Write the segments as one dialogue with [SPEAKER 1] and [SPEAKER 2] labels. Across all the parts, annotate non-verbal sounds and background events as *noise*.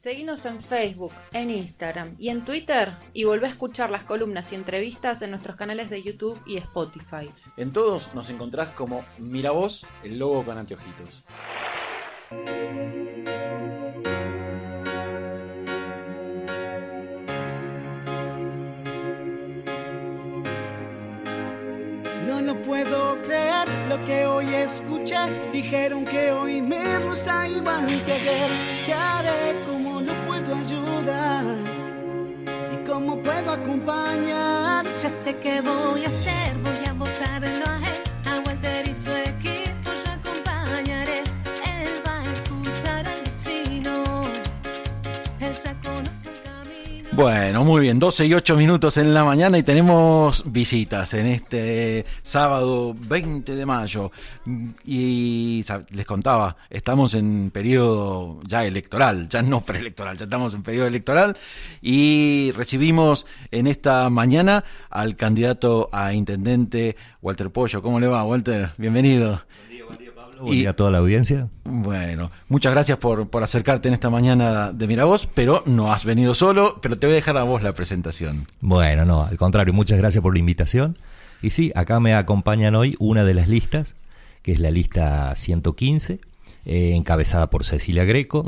[SPEAKER 1] Seguinos en Facebook, en Instagram y en Twitter y volvé a escuchar las columnas y entrevistas en nuestros canales de YouTube y Spotify.
[SPEAKER 2] En todos nos encontrás como Mira vos, el logo con anteojitos.
[SPEAKER 3] No lo puedo creer lo que hoy escuché. Dijeron que hoy me rusa igual que ayer. ¿Qué haré? ¿Cómo lo puedo? ¿Y cómo puedo acompañar?
[SPEAKER 4] Ya sé qué voy a hacer, voy a votarlo a
[SPEAKER 5] Bueno, muy bien, 12 y 8 minutos en la mañana y tenemos visitas en este sábado 20 de mayo. Y les contaba, estamos en periodo ya electoral, ya no preelectoral, ya estamos en periodo electoral y recibimos en esta mañana al candidato a intendente Walter Pollo. ¿Cómo le va, Walter? Bienvenido.
[SPEAKER 6] Buen día a toda la audiencia.
[SPEAKER 5] Bueno, muchas gracias por, por acercarte en esta mañana de Miravoz, pero no has venido solo, pero te voy a dejar a vos la presentación.
[SPEAKER 6] Bueno, no, al contrario, muchas gracias por la invitación. Y sí, acá me acompañan hoy una de las listas, que es la lista 115, eh, encabezada por Cecilia Greco,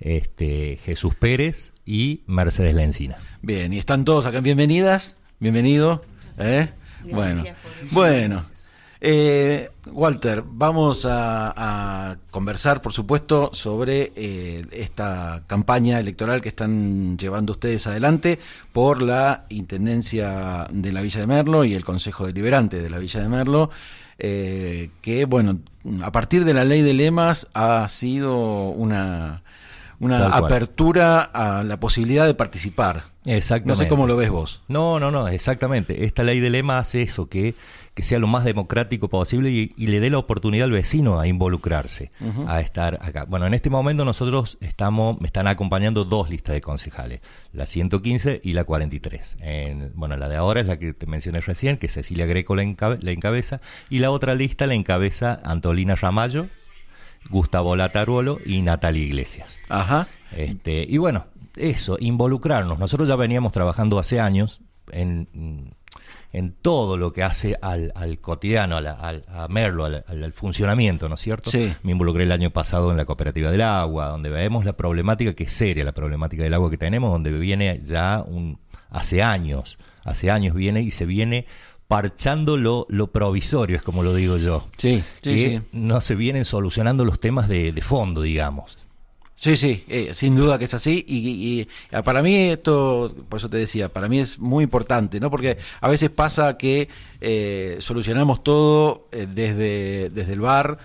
[SPEAKER 6] este, Jesús Pérez y Mercedes Lencina.
[SPEAKER 5] Bien, y están todos acá. Bienvenidas, bienvenido. ¿eh? Bueno, bueno. Eh, Walter, vamos a, a conversar, por supuesto, sobre eh, esta campaña electoral que están llevando ustedes adelante por la Intendencia de la Villa de Merlo y el Consejo Deliberante de la Villa de Merlo, eh, que, bueno, a partir de la ley de lemas ha sido una, una apertura a la posibilidad de participar.
[SPEAKER 6] Exactamente.
[SPEAKER 5] No sé cómo lo ves vos.
[SPEAKER 6] No, no, no, exactamente. Esta ley de lema hace eso, que, que sea lo más democrático posible y, y le dé la oportunidad al vecino a involucrarse, a estar acá. Bueno, en este momento nosotros estamos, me están acompañando dos listas de concejales, la 115 y la 43. En- bueno, la de ahora es la que te mencioné recién, que Cecilia Greco la, encabe- la encabeza, y la otra lista la encabeza Antolina Ramallo, Gustavo Lataruolo y Natalia Iglesias.
[SPEAKER 5] Ajá.
[SPEAKER 6] Este, y bueno, eso, involucrarnos. Nosotros ya veníamos trabajando hace años en, en todo lo que hace al, al cotidiano, a, la- al- a Merlo, al, al- al funcionamiento, ¿no es cierto?
[SPEAKER 5] Sí.
[SPEAKER 6] Me involucré el año pasado en la cooperativa del agua, donde vemos la problemática que es seria, la problemática del agua que tenemos, donde viene ya un, hace años, hace años viene y se viene parchando lo, lo provisorio, es como lo digo yo.
[SPEAKER 5] Sí, sí,
[SPEAKER 6] que
[SPEAKER 5] sí.
[SPEAKER 6] no se vienen solucionando los temas de, de fondo, digamos.
[SPEAKER 5] Sí, sí, eh, sin duda que es así. Y, y- ah, para mí esto, por eso te decía, para mí es muy importante, ¿no? Porque a veces pasa que eh, solucionamos todo eh, desde, desde el bar.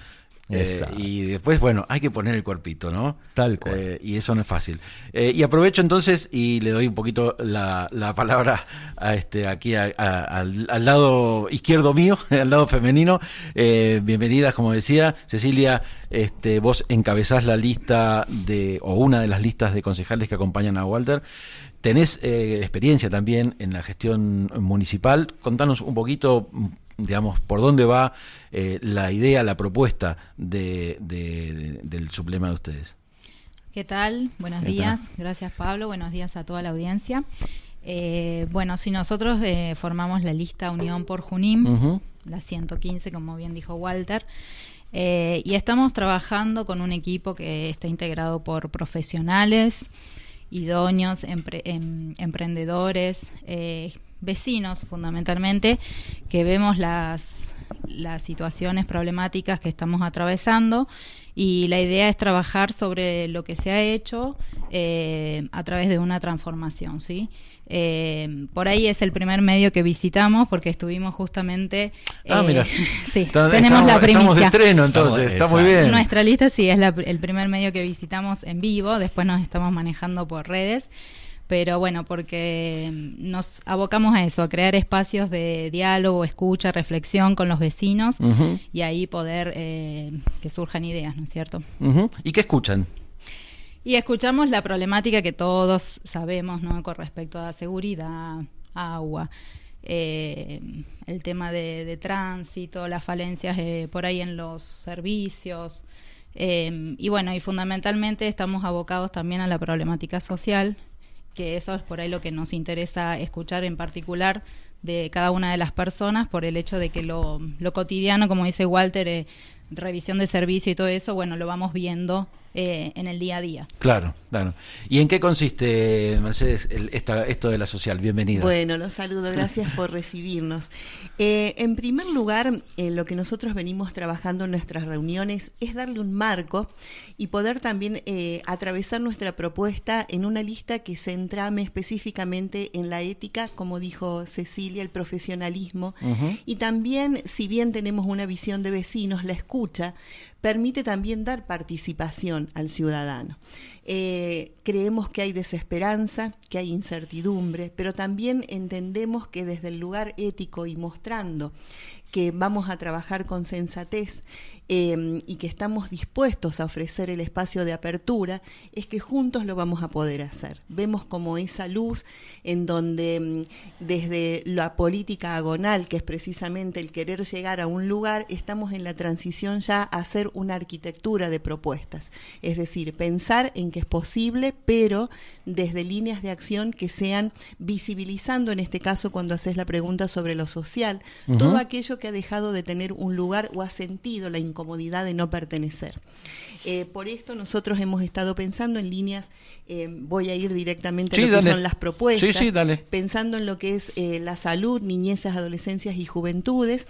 [SPEAKER 5] Eh, y después, bueno, hay que poner el cuerpito, ¿no?
[SPEAKER 6] Tal cual.
[SPEAKER 5] Eh, y eso no es fácil. Eh, y aprovecho entonces y le doy un poquito la, la palabra a este aquí a- a- al, al lado izquierdo mío, *laughs* al lado femenino. Bienvenidas, como decía Cecilia. Este, vos encabezás la lista de o una de las listas de concejales que acompañan a Walter. Tenés experiencia también en la gestión municipal. Contanos un poquito, digamos, por dónde va eh, la idea, la propuesta de, de- de- del sublema de ustedes.
[SPEAKER 7] ¿Qué tal? Buenos
[SPEAKER 5] ¿Qué
[SPEAKER 7] días.
[SPEAKER 5] tal?
[SPEAKER 7] Gracias Pablo. Buenos días a toda la audiencia. Eh, bueno, si nosotros eh, formamos la lista Unión por Junín,
[SPEAKER 5] Ujú.
[SPEAKER 7] la 115, como bien dijo Walter, y estamos trabajando con un equipo que está integrado por profesionales, idóneos, empre- em- emprendedores, eh, vecinos fundamentalmente, que vemos las, las situaciones problemáticas que estamos atravesando y la idea es trabajar sobre lo que se ha hecho eh, a través de una transformación, ¿sí? Eh, por ahí es el primer medio que visitamos porque estuvimos justamente...
[SPEAKER 5] Ah,
[SPEAKER 7] eh,
[SPEAKER 5] mira. *laughs*
[SPEAKER 7] sí, tenemos
[SPEAKER 5] estamos,
[SPEAKER 7] la primicia.
[SPEAKER 5] Estamos de estreno entonces,
[SPEAKER 6] Estamos-
[SPEAKER 5] está muy bien.
[SPEAKER 7] Nuestra lista sí es la- el primer medio que visitamos en vivo, después nos estamos manejando por redes, pero bueno, porque nos abocamos a eso, a crear espacios de diálogo, escucha, reflexión con los vecinos y ahí poder eh, que surjan ideas, ¿no es cierto?
[SPEAKER 5] ¿Y qué escuchan?
[SPEAKER 7] Y escuchamos la problemática que todos sabemos, ¿no? Con respecto a seguridad, agua, eh, el tema de, de tránsito, las falencias eh, por ahí en los servicios, Eh, y bueno, y fundamentalmente estamos abocados también a la problemática social, que eso es por ahí lo que nos interesa escuchar en particular de cada una de las personas, por el hecho de que lo, lo cotidiano, como dice Walter, eh, revisión de servicio y todo eso, bueno, lo vamos viendo eh, en el día a día.
[SPEAKER 5] Claro, claro. ¿Y en qué consiste, Mercedes, el- esta- esto de la social? Bienvenida.
[SPEAKER 8] Bueno, los saludo, gracias por recibirnos. Eh, en primer lugar, eh, lo que nosotros venimos trabajando en nuestras reuniones es darle un marco y poder también eh, atravesar nuestra propuesta en una lista que se entrame específicamente en la ética, como dijo Cecilia, el profesionalismo, y también, si bien tenemos una visión de vecinos, la escucha permite también dar participación al ciudadano. Eh, creemos que hay desesperanza, que hay incertidumbre, pero también entendemos que desde el lugar ético y mostrando que vamos a trabajar con sensatez eh, y que estamos dispuestos a ofrecer el espacio de apertura, es que juntos lo vamos a poder hacer. Vemos como esa luz en donde mm, desde la política agonal, que es precisamente el querer llegar a un lugar, estamos en la transición ya a hacer una arquitectura de propuestas. Es decir, pensar en que es posible, pero desde líneas de acción que sean visibilizando, en este caso cuando haces la pregunta sobre lo social, todo aquello que ha dejado de tener un lugar o ha sentido la incomodidad de no pertenecer. Eh, por esto nosotros hemos estado pensando en líneas, eh, voy a ir directamente
[SPEAKER 5] Sí,
[SPEAKER 8] a lo que
[SPEAKER 5] dale.
[SPEAKER 8] son las propuestas,
[SPEAKER 5] Sí, sí, dale.
[SPEAKER 8] pensando en lo que es eh, la salud, niñeces, adolescencias y juventudes.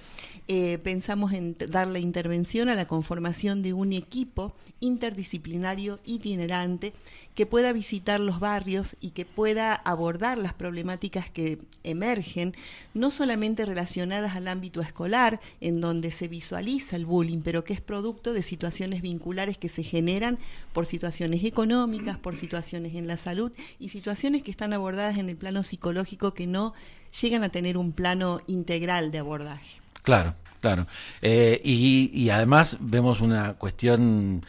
[SPEAKER 8] Eh, pensamos en t- dar la intervención a la conformación de un equipo interdisciplinario itinerante que pueda visitar los barrios y que pueda abordar las problemáticas que emergen, no solamente relacionadas al ámbito escolar, en donde se visualiza el bullying, pero que es producto de situaciones vinculares que se generan por situaciones económicas, por situaciones en la salud y situaciones que están abordadas en el plano psicológico que no llegan a tener un plano integral de abordaje.
[SPEAKER 5] Claro, claro. Eh, y, y además vemos una cuestión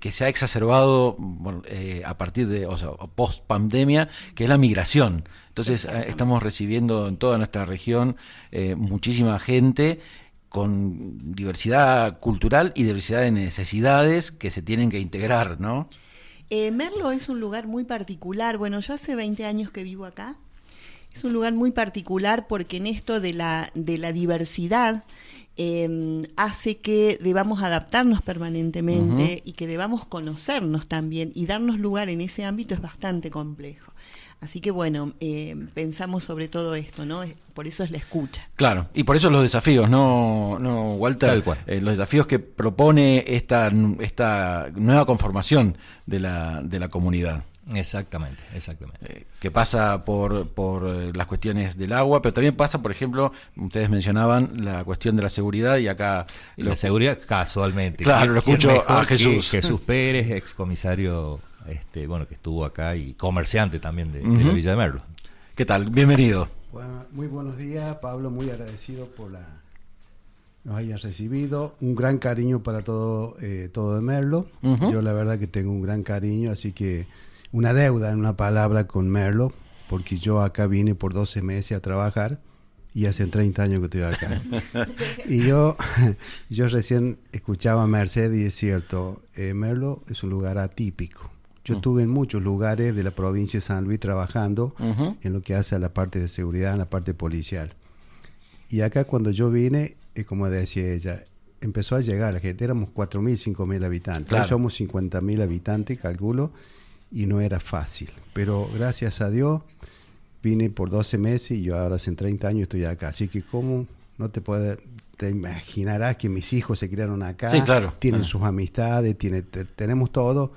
[SPEAKER 5] que se ha exacerbado bueno, eh, a partir de, o sea, post pandemia, que es la migración. Entonces eh, estamos recibiendo en toda nuestra región eh, muchísima gente con diversidad cultural y diversidad de necesidades que se tienen que integrar, ¿no?
[SPEAKER 8] Eh, Merlo es un lugar muy particular. Bueno, yo hace 20 años que vivo acá. Es un lugar muy particular porque en esto de la, de la diversidad eh, hace que debamos adaptarnos permanentemente y que debamos conocernos también y darnos lugar en ese ámbito es bastante complejo. Así que bueno, eh, pensamos sobre todo esto, ¿no? Es- Por eso es la escucha.
[SPEAKER 5] Claro, y por eso los desafíos, ¿no, no Walter?
[SPEAKER 6] Tal cual.
[SPEAKER 5] Eh, los desafíos que propone esta, esta nueva conformación de la, de la comunidad.
[SPEAKER 6] Exactamente, exactamente.
[SPEAKER 5] eh, que pasa por, por eh, las cuestiones del agua, pero también pasa, por ejemplo, ustedes mencionaban la cuestión de la seguridad y acá lo-
[SPEAKER 6] la seguridad casualmente.
[SPEAKER 5] Claro, lo
[SPEAKER 6] ¿Quién
[SPEAKER 5] escucho a Jesús.
[SPEAKER 6] Jesús *laughs* Pérez, ex comisario, este, bueno, que estuvo acá y comerciante también de, de la. Villa de Merlo.
[SPEAKER 5] ¿Qué tal? Bienvenido.
[SPEAKER 9] Bueno, muy buenos días, Pablo, muy agradecido por la nos hayan recibido. Un gran cariño para todo, eh, todo de Merlo. Yo la verdad que tengo un gran cariño, así que una deuda en una palabra con Merlo, porque yo acá vine por 12 meses a trabajar y hace 30 años que estoy acá. *laughs* y yo, *laughs* yo recién escuchaba a Mercedes y es cierto, eh, Merlo es un lugar atípico. Yo
[SPEAKER 5] Mm.
[SPEAKER 9] estuve en muchos lugares de la provincia de San Luis trabajando en lo que hace a la parte de seguridad, en la parte policial. Y acá cuando yo vine, eh, como decía ella, empezó a llegar la gente, éramos 4.000, 5.000 habitantes,
[SPEAKER 5] Claro.
[SPEAKER 9] Hoy somos 50.000 habitantes, calculo, y no era fácil. Pero gracias a Dios vine por 12 meses y yo ahora hace 30 años estoy acá. Así que como no te puedes, te imaginarás que mis hijos se criaron acá,
[SPEAKER 5] Sí, claro.
[SPEAKER 9] tienen
[SPEAKER 5] Ah.
[SPEAKER 9] sus amistades, tiene, te- tenemos todo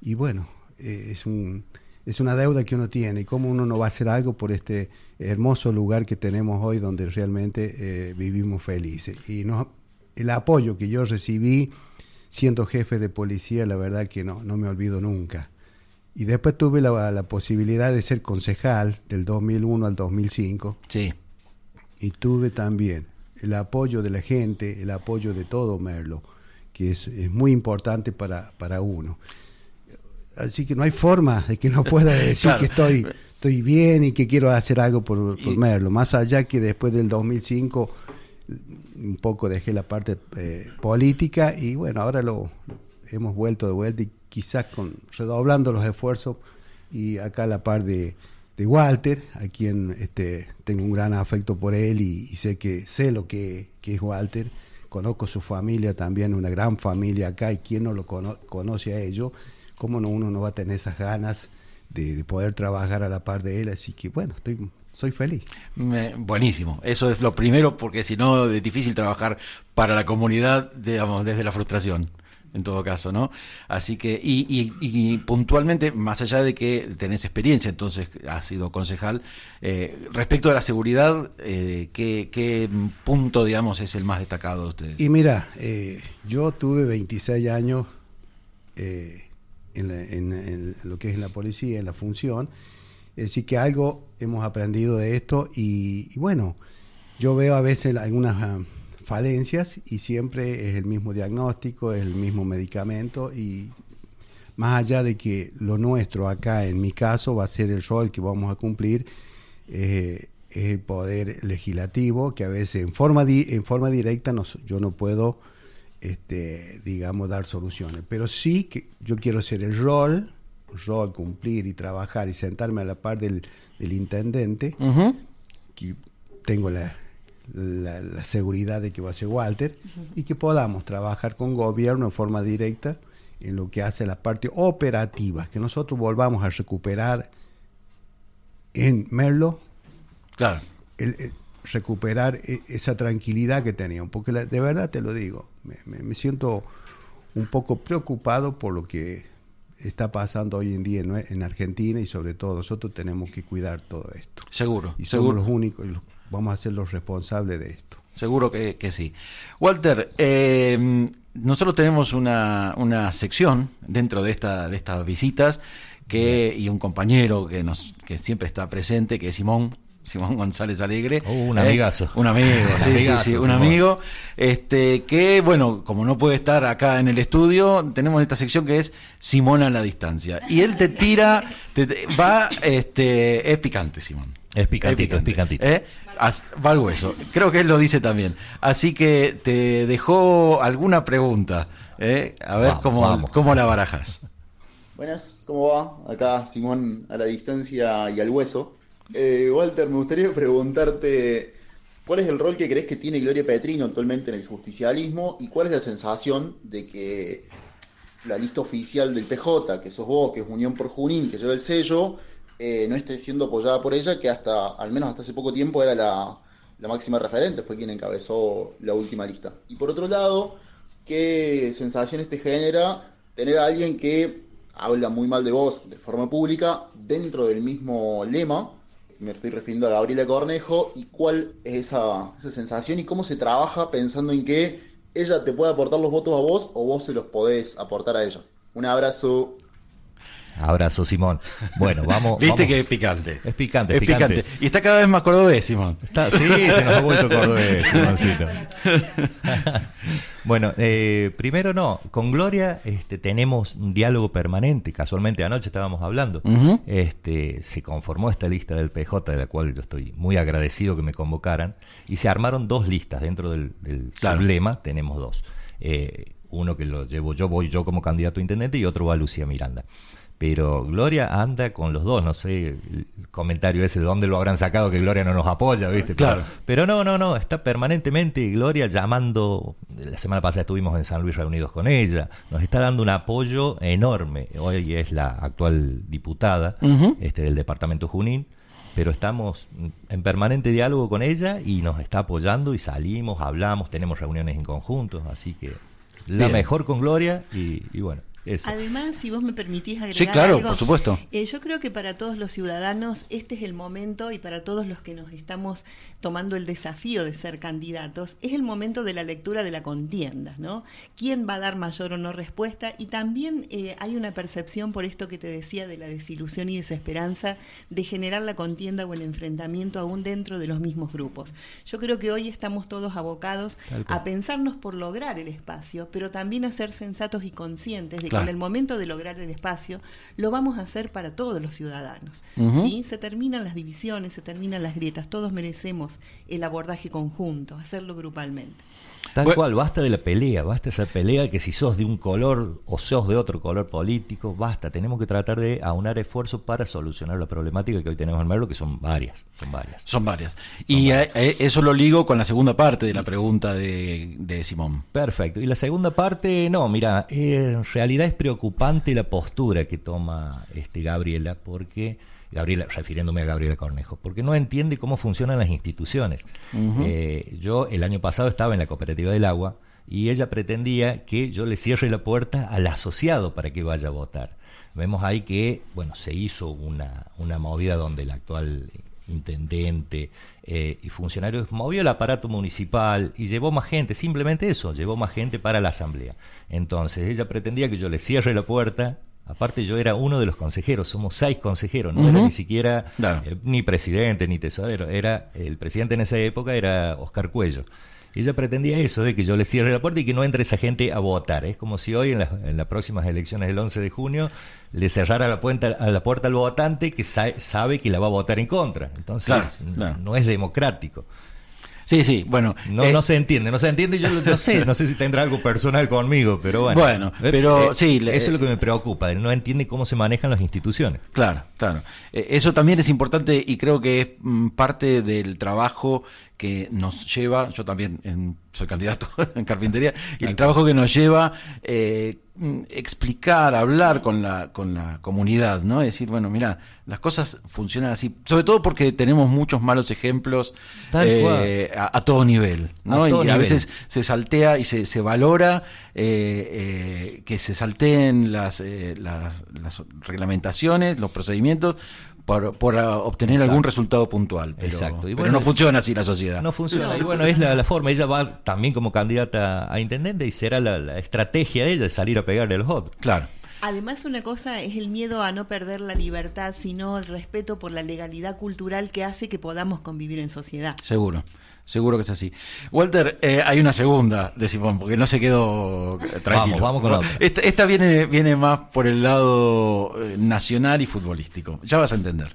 [SPEAKER 9] y bueno, eh, es un es una deuda que uno tiene y cómo uno no va a hacer algo por este hermoso lugar que tenemos hoy donde realmente eh, vivimos felices y nos, el apoyo que yo recibí siendo jefe de policía la verdad que no no me olvido nunca y después tuve la, la posibilidad de ser concejal del 2001 al 2005
[SPEAKER 5] Sí.
[SPEAKER 9] y tuve también el apoyo de la gente, el apoyo de todo Merlo, que es, es muy importante para, para uno. Así que no hay forma de que no pueda *laughs* decir
[SPEAKER 5] Claro.
[SPEAKER 9] que estoy, estoy bien y que quiero hacer algo por, por
[SPEAKER 5] Y-
[SPEAKER 9] Merlo. Más allá que después del 2005 un poco dejé la parte eh, política y bueno, ahora lo hemos vuelto de vuelta y quizás con redoblando los esfuerzos y acá a la par de, de Walter, a quien este, tengo un gran afecto por él y, sé que sé lo que, que es Walter, conozco su familia también, una gran familia acá y quien no lo cono- conoce a ellos, cómo no uno no va a tener esas ganas de, de poder trabajar a la par de él, así que bueno, estoy soy feliz.
[SPEAKER 5] Buenísimo, eso es lo primero porque si no es difícil trabajar para la comunidad, digamos, desde la frustración, en todo caso, ¿no? Así que, y, y- y puntualmente, más allá de que tenés experiencia, entonces has sido concejal, eh, respecto a la seguridad, eh, ¿qué, qué punto, digamos, es el más destacado de ustedes?
[SPEAKER 9] Y mira, eh, yo tuve 26 años eh, en, la- en- lo que es la policía, en la función. Decir, que algo hemos aprendido de esto y, y bueno, yo veo a veces algunas ah, falencias y siempre es el mismo diagnóstico, es el mismo medicamento y más allá de que lo nuestro acá, en mi caso, va a ser el rol que vamos a cumplir, eh, es el poder legislativo, que a veces en forma, di- en forma directa no yo no puedo, este, digamos, dar soluciones. Pero sí que yo quiero ser el rol, rol, cumplir y trabajar y sentarme a la par del, del intendente, que tengo la, la, la seguridad de que va a ser Walter, y que podamos trabajar con gobierno en forma directa en lo que hace la parte operativa, que nosotros volvamos a recuperar en Merlo
[SPEAKER 5] Claro.
[SPEAKER 9] el- el recuperar e- esa tranquilidad que teníamos, porque la- de verdad te lo digo, me, me- me siento un poco preocupado por lo que está pasando hoy en día en, Argentina y sobre todo nosotros tenemos que cuidar todo esto.
[SPEAKER 5] Seguro,
[SPEAKER 9] Y somos
[SPEAKER 5] seguro.
[SPEAKER 9] los únicos los- vamos a ser los responsables de esto.
[SPEAKER 5] Seguro que, que sí. Walter, eh, nosotros tenemos una, una sección dentro de, esta, de estas visitas que, y un compañero que, nos, que siempre está presente, que es Simón. Simón González Alegre.
[SPEAKER 6] Oh, un
[SPEAKER 5] ¿eh?
[SPEAKER 6] amigazo.
[SPEAKER 5] Un amigo, *laughs* sí, sí,
[SPEAKER 6] Amigazo,
[SPEAKER 5] sí, un amigo. Este, que, bueno, como no puede estar acá en el estudio, tenemos esta sección que es Simón a la distancia. Y él te tira, te- te- va, este, es picante, Simón.
[SPEAKER 6] Es picantito, es picantito.
[SPEAKER 5] ¿Eh? As- Va al hueso. Creo que él lo dice también. Así que te dejó alguna pregunta. ¿eh? A ver
[SPEAKER 6] Vamos,
[SPEAKER 5] cómo,
[SPEAKER 6] vamos.
[SPEAKER 5] cómo la barajas.
[SPEAKER 10] Buenas, ¿cómo va? Acá Simón a la distancia y al hueso. Eh, Walter, me gustaría preguntarte cuál es el rol que crees que tiene Gloria Petrino actualmente en el justicialismo y cuál es la sensación de que la lista oficial del PJ, que sos vos, que es Unión por Junín, que lleva el sello, eh, no esté siendo apoyada por ella, que hasta, al menos hasta hace poco tiempo, era la, la máxima referente, fue quien encabezó la última lista. Y por otro lado, ¿qué sensaciones te genera tener a alguien que habla muy mal de vos de forma pública dentro del mismo lema? Me estoy refiriendo a Gabriela Cornejo y cuál es esa, esa sensación y cómo se trabaja pensando en que ella te puede aportar los votos a vos o vos se los podés aportar a ella. Un abrazo.
[SPEAKER 6] Abrazo, Simón. Bueno, vamos. *laughs*
[SPEAKER 5] Viste
[SPEAKER 6] vamos.
[SPEAKER 5] que es picante.
[SPEAKER 6] Es picante,
[SPEAKER 5] Es
[SPEAKER 6] picante.
[SPEAKER 5] picante. Y está cada vez más cordobés, Simón.
[SPEAKER 6] Está- sí, se nos ha vuelto *laughs* cordobés, Simoncito. *laughs* bueno, eh, primero no, con Gloria este, tenemos un diálogo permanente. Casualmente anoche estábamos hablando. Este, se conformó esta lista del PJ, de la cual yo estoy muy agradecido que me convocaran, y se armaron dos listas dentro del, del
[SPEAKER 5] Claro.
[SPEAKER 6] sublema, tenemos dos. Eh, uno que lo llevo yo, voy yo como candidato a intendente, y otro va Lucía Miranda. Pero Gloria anda con los dos, no sé el comentario ese de dónde lo habrán sacado que Gloria no nos apoya, ¿viste?
[SPEAKER 5] Claro.
[SPEAKER 6] Pero, pero no, no, no, está permanentemente Gloria llamando, la semana pasada estuvimos en San Luis reunidos con ella, nos está dando un apoyo enorme, hoy es la actual diputada este, del departamento Junín, pero estamos en permanente diálogo con ella y nos está apoyando y salimos, hablamos, tenemos reuniones en conjunto, así que la
[SPEAKER 5] Bien.
[SPEAKER 6] mejor con Gloria y, y bueno, eso.
[SPEAKER 8] Además, si vos me permitís agregar
[SPEAKER 5] Sí, claro,
[SPEAKER 8] algo,
[SPEAKER 5] por supuesto.
[SPEAKER 8] eh, yo creo que para todos los ciudadanos este es el momento y para todos los que nos estamos tomando el desafío de ser candidatos, es el momento de la lectura de la contienda, ¿no? ¿Quién va a dar mayor o no respuesta? Y también eh, hay una percepción por esto que te decía de la desilusión y desesperanza de generar la contienda o el enfrentamiento aún dentro de los mismos grupos. Yo creo que hoy estamos todos abocados a pensarnos por lograr el espacio, pero también a ser sensatos y conscientes de que
[SPEAKER 5] Claro.
[SPEAKER 8] en el momento de lograr el espacio lo vamos a hacer para todos los ciudadanos. ¿sí? Se terminan las divisiones, se terminan las grietas, todos merecemos el abordaje conjunto, hacerlo grupalmente.
[SPEAKER 6] Tal
[SPEAKER 5] Bueno.
[SPEAKER 6] cual, basta de la pelea, basta esa pelea que si sos de un color o sos de otro color político, basta, tenemos que tratar de aunar esfuerzos para solucionar la problemática que hoy tenemos en Merlo, que son varias, son varias.
[SPEAKER 5] Son varias. y eh, eh, eso lo ligo con la segunda parte de la pregunta de, de Simón.
[SPEAKER 6] Perfecto. Y la segunda parte, no, mira, eh, en realidad es preocupante la postura que toma este Gabriela, porque Gabriela, refiriéndome a Gabriela Cornejo, porque no entiende cómo funcionan las instituciones. Eh, yo el año pasado estaba en la cooperativa del agua y ella pretendía que yo le cierre la puerta al asociado para que vaya a votar. Vemos ahí que, bueno, se hizo una, una movida donde el actual intendente eh, y funcionarios movió el aparato municipal y llevó más gente, simplemente eso, llevó más gente para la asamblea. Entonces ella pretendía que yo le cierre la puerta. Aparte yo era uno de los consejeros, somos seis consejeros, no era ni siquiera
[SPEAKER 5] Claro.
[SPEAKER 6] eh, ni presidente ni tesorero, era el presidente en esa época era Oscar Cuello. Y ella pretendía eso, de que yo le cierre la puerta y que no entre esa gente a votar. Es como si hoy en, las- en las próximas elecciones del 11 de junio le cerrara la, puerta, a la puerta al votante que sa- sabe que la va a votar en contra. Entonces
[SPEAKER 5] Claro, claro.
[SPEAKER 6] no es democrático.
[SPEAKER 5] Sí, sí, bueno.
[SPEAKER 6] No,
[SPEAKER 5] eh,
[SPEAKER 6] no se entiende, no se entiende. Yo *laughs* no sé, no sé si tendrá algo personal conmigo, pero bueno.
[SPEAKER 5] Bueno,
[SPEAKER 6] Eh,
[SPEAKER 5] pero
[SPEAKER 6] eh,
[SPEAKER 5] sí, le-
[SPEAKER 6] Eso es lo que me preocupa. él No entiende cómo se manejan las instituciones.
[SPEAKER 5] Claro, claro. Eso también es importante y creo que es mm, parte del trabajo que nos lleva, yo también en- soy candidato *laughs* en carpintería, y el trabajo que nos lleva eh, explicar, hablar con la, con la comunidad, ¿no? Decir, bueno, mira, las cosas funcionan así, sobre todo porque tenemos muchos malos ejemplos eh, a, a todo nivel, ¿no?
[SPEAKER 6] A
[SPEAKER 5] y a veces se saltea y se, se valora eh, eh, que se salteen las, las, las reglamentaciones, los procedimientos, por, por ah, obtener
[SPEAKER 6] Exacto.
[SPEAKER 5] algún resultado puntual. Pero,
[SPEAKER 6] Exacto. Y
[SPEAKER 5] pero
[SPEAKER 6] bueno,
[SPEAKER 5] no funciona así la sociedad.
[SPEAKER 6] No funciona. Y bueno, es la, la forma. Ella va también como candidata a intendente y será la, la estrategia de ella de salir a pegarle los otros.
[SPEAKER 5] Claro.
[SPEAKER 8] Además, una cosa es el miedo a no perder la libertad, sino el respeto por la legalidad cultural que hace que podamos convivir en sociedad.
[SPEAKER 5] Seguro, seguro que es así. Walter, eh, hay una segunda de Simón, porque no se quedó eh, tranquilo.
[SPEAKER 6] Vamos, vamos con la otra.
[SPEAKER 5] Esta, esta viene, viene más por el lado eh, nacional y futbolístico. Ya vas a entender.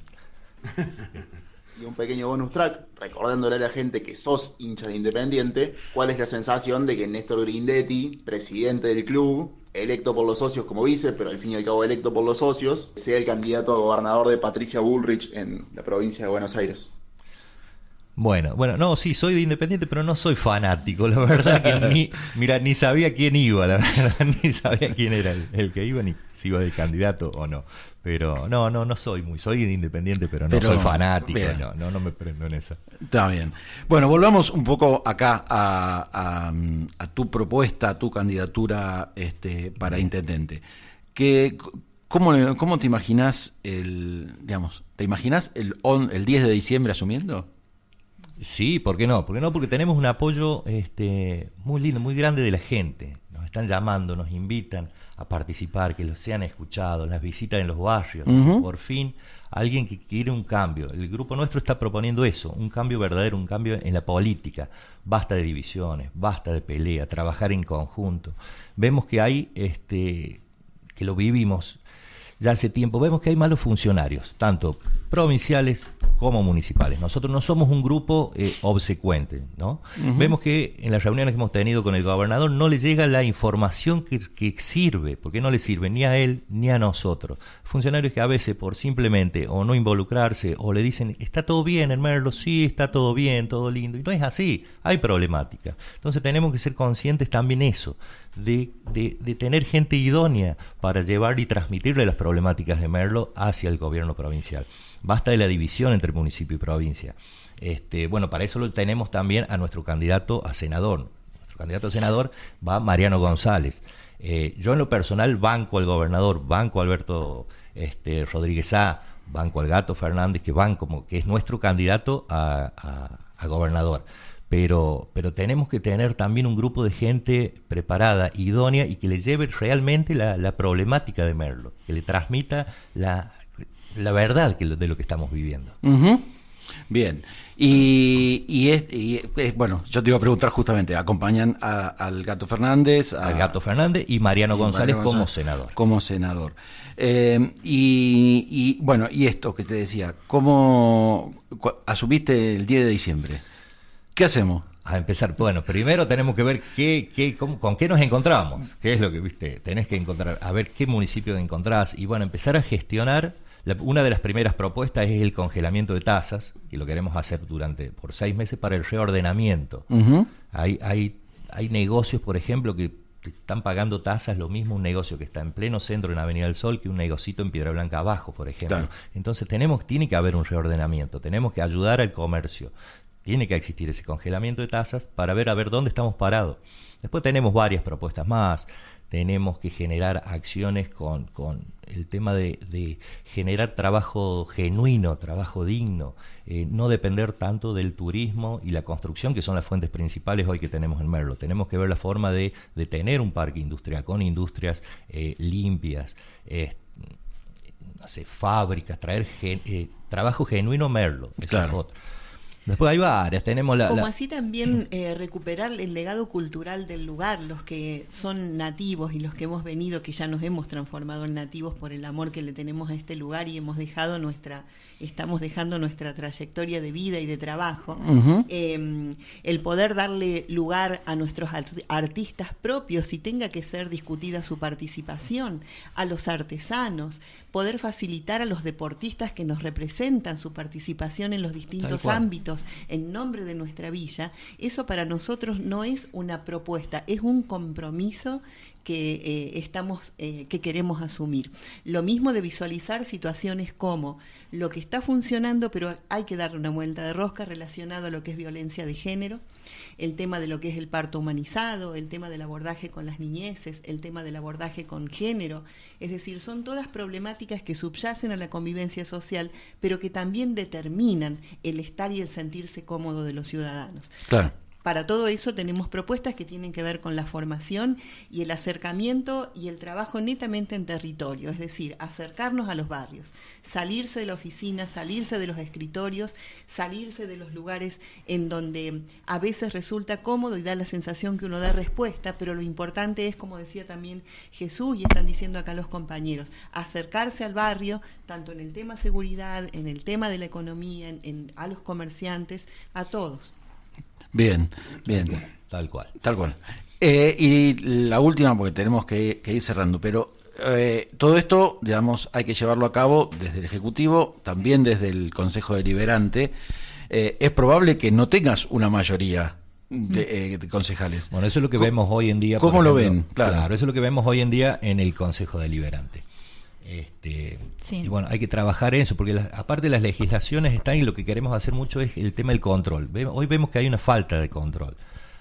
[SPEAKER 5] *laughs*
[SPEAKER 10] Y un pequeño bonus track, recordándole a la gente que sos hincha de Independiente, cuál es la sensación de que Néstor Grindetti, presidente del club, electo por los socios como vice, pero al fin y al cabo electo por los socios, sea el candidato a gobernador de Patricia Bullrich en la provincia de Buenos Aires.
[SPEAKER 6] Bueno, bueno, no, sí, soy de Independiente, pero no soy fanático. La verdad que ni, *laughs* mira, ni sabía quién iba, la verdad, *laughs* ni sabía quién era el, el que iba, ni si iba de candidato o no. Pero no, no, no soy muy, soy de Independiente, pero no
[SPEAKER 5] Pero,
[SPEAKER 6] soy fanático, no, no, no me prendo en esa.
[SPEAKER 5] Está bien. Bueno, volvamos un poco acá a, a- a tu propuesta, a tu candidatura este, para intendente. Que, ¿cómo, ¿Cómo te imaginas el, digamos, te imaginas el, on- el 10 de diciembre asumiendo?
[SPEAKER 6] Sí, ¿por qué no? ¿Por qué no? Porque tenemos un apoyo este, muy lindo, muy grande de la gente. Nos están llamando, nos invitan a participar, que los sean escuchados, las visitas en los barrios. Por fin, alguien que quiere un cambio. El grupo nuestro está proponiendo eso, un cambio verdadero, un cambio en la política. Basta de divisiones, basta de pelea, trabajar en conjunto. Vemos que hay, este, que lo vivimos ya hace tiempo, vemos que hay malos funcionarios, tanto provinciales como municipales. Nosotros no somos un grupo eh, obsecuente, ¿no? Vemos que en las reuniones que hemos tenido con el gobernador no le llega la información que, que sirve, porque no le sirve ni a él ni a nosotros. Funcionarios que a veces por simplemente o no involucrarse o le dicen, está todo bien, hermano, sí, está todo bien, todo lindo, y no es así, hay problemática. Entonces tenemos que ser conscientes también eso, de, de, de tener gente idónea para llevar y transmitirle las problemáticas de Merlo hacia el gobierno provincial. Basta de la división entre municipio y provincia. Este, bueno, para eso lo tenemos también a nuestro candidato a senador. Nuestro candidato a senador va Mariano González. Eh, yo en lo personal banco al gobernador, banco Alberto este, Rodríguez A, banco al Gato Fernández, que van como que es nuestro candidato a, gobernador. Pero, tenemos que tener también un grupo de gente preparada, idónea y que le lleve realmente la problemática de Merlo, que le transmita la, la verdad que lo- de lo que estamos viviendo.
[SPEAKER 5] Bien. Y, y, es, y es- bueno, yo te iba a preguntar justamente, acompañan a- al Gato Fernández, a-
[SPEAKER 6] Al Gato Fernández y Mariano
[SPEAKER 5] y
[SPEAKER 6] González
[SPEAKER 5] Mariano
[SPEAKER 6] como senador.
[SPEAKER 5] Como senador. Eh, y, bueno, y esto que te decía, ¿cómo asumiste el 10 de diciembre? ¿Qué hacemos?
[SPEAKER 6] A empezar, bueno, primero tenemos que ver qué, qué, cómo- con qué nos encontramos, qué es lo que, viste, tenés que encontrar, a ver qué municipio encontrás y bueno, empezar a gestionar. La- una de las primeras propuestas es el congelamiento de tasas, y lo queremos hacer durante, por seis meses para el reordenamiento. Hay, hay, hay negocios, por ejemplo, que están pagando tasas lo mismo un negocio que está en pleno centro en Avenida del Sol que un negocito en Piedra Blanca abajo, por ejemplo.
[SPEAKER 5] Claro.
[SPEAKER 6] Entonces tenemos, tiene que haber un reordenamiento, tenemos que ayudar al comercio, tiene que existir ese congelamiento de tasas para ver a ver dónde estamos parados. Después tenemos varias propuestas más, tenemos que generar acciones con, con el tema de, de generar trabajo genuino, trabajo digno, eh, no depender tanto del turismo y la construcción, que son las fuentes principales hoy que tenemos en Merlo. Tenemos que ver la forma de, de tener un parque industrial con industrias eh, limpias, eh, no sé, fábricas, traer gen- eh, trabajo genuino Merlo. esa es otra. Después hay varias, tenemos la...
[SPEAKER 8] Como
[SPEAKER 6] la-
[SPEAKER 8] así también *clears throat* eh, recuperar el legado cultural del lugar, los que son nativos y los que hemos venido, que ya nos hemos transformado en nativos por el amor que le tenemos a este lugar y hemos dejado nuestra, estamos dejando nuestra trayectoria de vida y de trabajo. Eh, el poder darle lugar a nuestros art- artistas propios y tenga que ser discutida su participación, a los artesanos, poder facilitar a los deportistas que nos representan su participación en los distintos ámbitos en nombre de nuestra villa, eso para nosotros no es una propuesta, es un compromiso que eh, estamos eh, que queremos asumir. Lo mismo de visualizar situaciones como lo que está funcionando, pero hay que darle una vuelta de rosca relacionado a lo que es violencia de género, el tema de lo que es el parto humanizado, el tema del abordaje con las niñeces, el tema del abordaje con género, es decir, son todas problemáticas que subyacen a la convivencia social, pero que también determinan el estar y el sentirse cómodo de los ciudadanos.
[SPEAKER 5] Claro.
[SPEAKER 8] Para todo eso tenemos propuestas que tienen que ver con la formación y el acercamiento y el trabajo netamente en territorio, es decir, acercarnos a los barrios, salirse de la oficina, salirse de los escritorios, salirse de los lugares en donde a veces resulta cómodo y da la sensación que uno da respuesta, pero lo importante es, como decía también Jesús y están diciendo acá los compañeros, acercarse al barrio, tanto en el tema seguridad, en el tema de la economía, a los comerciantes, a todos.
[SPEAKER 5] Bien, bien.
[SPEAKER 6] Tal cual.
[SPEAKER 5] Tal cual. Eh, y la última, porque tenemos que, que ir cerrando, pero eh, todo esto, digamos, hay que llevarlo a cabo desde el Ejecutivo, también desde el Consejo Deliberante. Eh, es probable que no tengas una mayoría de, eh, de concejales.
[SPEAKER 6] Bueno, eso es lo que vemos hoy en día.
[SPEAKER 5] ¿Cómo lo ven? Claro.
[SPEAKER 6] eso es lo que vemos hoy en día en el Consejo Deliberante. Este,
[SPEAKER 7] Sí.
[SPEAKER 6] Y bueno, hay que trabajar en eso, porque las- aparte las legislaciones están y lo que queremos hacer mucho es el tema del control. Hoy vemos que hay una falta de control.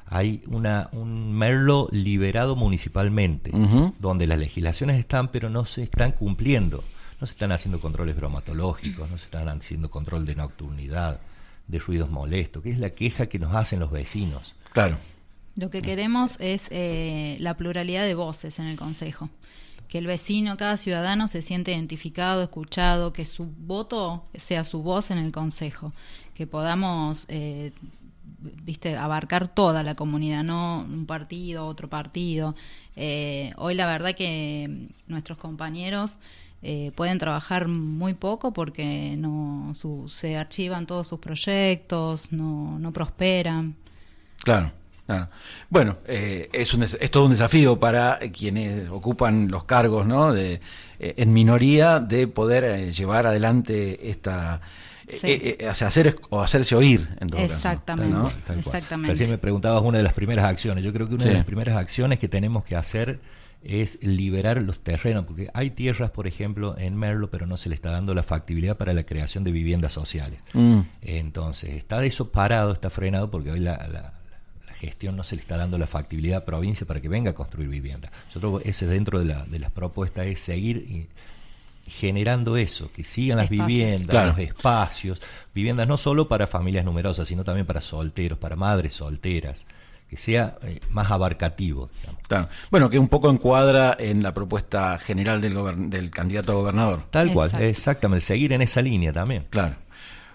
[SPEAKER 6] Hay una, un merlo liberado municipalmente, donde las legislaciones están, pero no se están cumpliendo. No se están haciendo controles bromatológicos, no se están haciendo control de nocturnidad, de ruidos molestos, que es la queja que nos hacen los vecinos.
[SPEAKER 5] Claro.
[SPEAKER 7] Lo que queremos es eh, la pluralidad de voces en el Consejo. Que el vecino, cada ciudadano se siente identificado, escuchado, que su voto sea su voz en el Consejo. Que podamos, eh, viste, abarcar toda la comunidad, no un partido, otro partido. Eh, hoy la verdad que nuestros compañeros eh, pueden trabajar muy poco porque no su- se archivan todos sus proyectos, no, no prosperan.
[SPEAKER 5] Claro, claro. Bueno, eh, es, un es todo un desafío para quienes ocupan los cargos ¿no? de, eh, en minoría de poder eh, llevar adelante esta... eh,
[SPEAKER 7] Sí.
[SPEAKER 5] eh, hacer o hacerse oír en todo caso,
[SPEAKER 7] Exactamente.
[SPEAKER 5] ¿no?
[SPEAKER 6] Tal.
[SPEAKER 7] Exactamente.
[SPEAKER 6] Recién me preguntabas una de las primeras acciones. Yo creo que una
[SPEAKER 5] Sí.
[SPEAKER 6] de las primeras acciones que tenemos que hacer es liberar los terrenos, porque hay tierras, por ejemplo, en Merlo, pero no se le está dando la factibilidad para la creación de viviendas sociales.
[SPEAKER 5] Mm.
[SPEAKER 6] Entonces, está eso parado, está frenado, porque hoy la gestión no se le está dando la factibilidad a provincia para que venga a construir vivienda. Nosotros, ese dentro de, la- de las propuestas es seguir y- generando eso, que sigan las
[SPEAKER 7] Espacios.
[SPEAKER 6] viviendas,
[SPEAKER 5] Claro.
[SPEAKER 6] los espacios, viviendas no solo para familias numerosas, sino también para solteros, para madres solteras, que sea eh, más abarcativo. digamos.
[SPEAKER 5] Claro. Bueno, que un poco encuadra en la propuesta general del, gobern- del candidato a gobernador.
[SPEAKER 6] Tal cual,
[SPEAKER 7] Exacto.
[SPEAKER 6] exactamente, seguir en esa línea también.
[SPEAKER 5] Claro.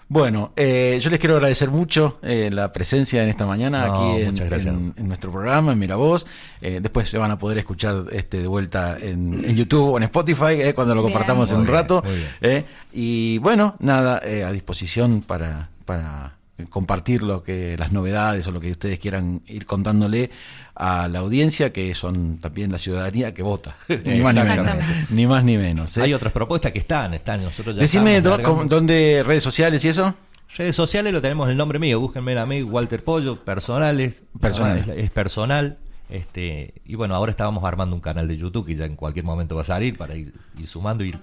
[SPEAKER 5] Bueno, eh, yo les quiero agradecer mucho eh, la presencia en esta mañana
[SPEAKER 6] No,
[SPEAKER 5] aquí en, nuestro programa, en Miravoz. Eh, después se van a poder escuchar este de vuelta en, en YouTube o en Spotify eh, cuando lo
[SPEAKER 7] Bien.
[SPEAKER 5] compartamos en un
[SPEAKER 6] bien,
[SPEAKER 5] rato. eh. y bueno, nada, eh, a disposición para, para compartir lo que las novedades o lo que ustedes quieran ir contándole a la audiencia, que son también la ciudadanía que vota. *laughs* ni más ni menos. Ni más ni menos. eh.
[SPEAKER 6] Hay otras propuestas que están, están. Nosotros ya
[SPEAKER 5] Decime
[SPEAKER 6] estamos
[SPEAKER 5] do- dónde redes sociales y eso.
[SPEAKER 6] Redes sociales lo tenemos el nombre mío, búsquenme a mí, Walter Pollo, personales.
[SPEAKER 5] Personal.
[SPEAKER 6] Es, es personal. Este, y bueno, ahora estábamos armando un canal de YouTube que ya en cualquier momento va a salir para ir, ir sumando, ir.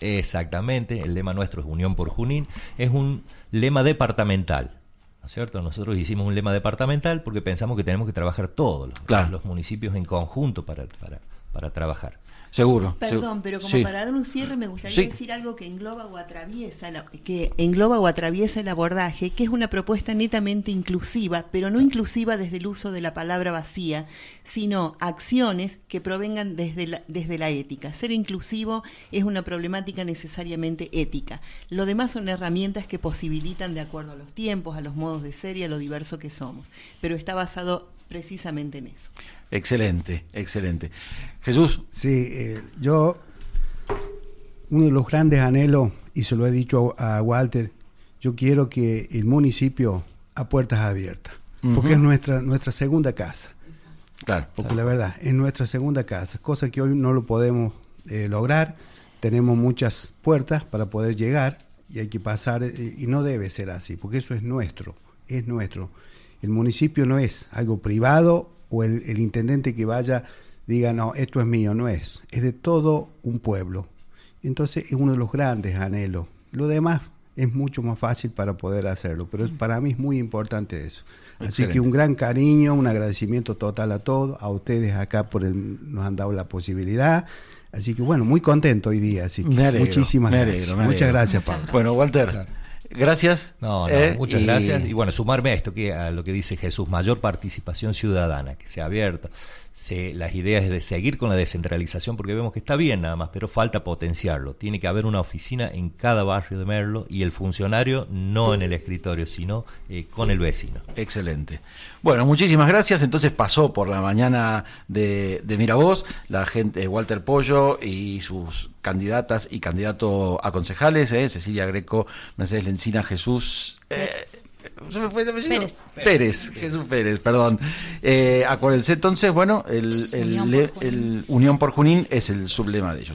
[SPEAKER 6] Exactamente, el lema nuestro es Unión por Junín. Es un lema departamental. ¿No es cierto? Nosotros hicimos un lema departamental porque pensamos que tenemos que trabajar todos los,
[SPEAKER 5] Claro.
[SPEAKER 6] los municipios en conjunto para, para, para trabajar.
[SPEAKER 5] Seguro.
[SPEAKER 8] Perdón, pero como
[SPEAKER 5] sí.
[SPEAKER 8] para dar un cierre me gustaría
[SPEAKER 5] Sí.
[SPEAKER 8] decir algo que engloba o atraviesa la- que engloba o atraviesa el abordaje, que es una propuesta netamente inclusiva, pero no inclusiva desde el uso de la palabra vacía, sino acciones que provengan desde la, desde la ética. Ser inclusivo es una problemática necesariamente ética. Lo demás son herramientas que posibilitan de acuerdo a los tiempos, a los modos de ser y a lo diverso que somos, pero está basado precisamente en eso.
[SPEAKER 5] Excelente, excelente. Jesús,
[SPEAKER 9] Sí, eh, yo, uno de los grandes anhelos, y se lo he dicho a, a Walter, yo quiero que el municipio a puertas abiertas, porque es nuestra, nuestra segunda casa,
[SPEAKER 5] claro.
[SPEAKER 9] porque la verdad, es nuestra segunda casa, cosa que hoy no lo podemos eh, lograr, tenemos muchas puertas para poder llegar y hay que pasar, eh, y no debe ser así, porque eso es nuestro, es nuestro. El municipio no es algo privado o el, el intendente que vaya diga, no, esto es mío, no es, es de todo un pueblo. Entonces es uno de los grandes anhelos. Lo demás es mucho más fácil para poder hacerlo, pero es- para mí es muy importante eso. Así que un gran cariño, un agradecimiento total a todos, a ustedes acá por el, nos han dado la posibilidad. Así que bueno, muy contento hoy día. Así que
[SPEAKER 5] Me alegro,
[SPEAKER 9] muchísimas
[SPEAKER 5] me
[SPEAKER 9] gracias.
[SPEAKER 5] me
[SPEAKER 9] Muchas gracias, Pablo.
[SPEAKER 5] Bueno, Walter, gracias.
[SPEAKER 6] No, no,
[SPEAKER 5] Eh,
[SPEAKER 6] muchas
[SPEAKER 5] y-
[SPEAKER 6] gracias. Y bueno, sumarme a esto, que a lo que dice Jesús, mayor participación ciudadana, que sea abierta. Se, las ideas de seguir con la descentralización, porque vemos que está bien nada más, pero falta potenciarlo. Tiene que haber una oficina en cada barrio de Merlo y el funcionario no en el escritorio, sino eh, con el vecino.
[SPEAKER 5] Excelente. Bueno, muchísimas gracias. Entonces pasó por la mañana de, de Miravoz la gente eh, Walter Pollo y sus candidatas y candidato a concejales, eh, Cecilia Greco, Mercedes Lencina, Jesús. eh, *laughs* ¿Se me fue apellido?
[SPEAKER 7] Pérez.
[SPEAKER 5] Pérez, Jesús Pérez, perdón. Eh, acuérdense entonces, bueno, el, el-
[SPEAKER 7] Unión por
[SPEAKER 5] el Unión por Junín es el sublema de ellos.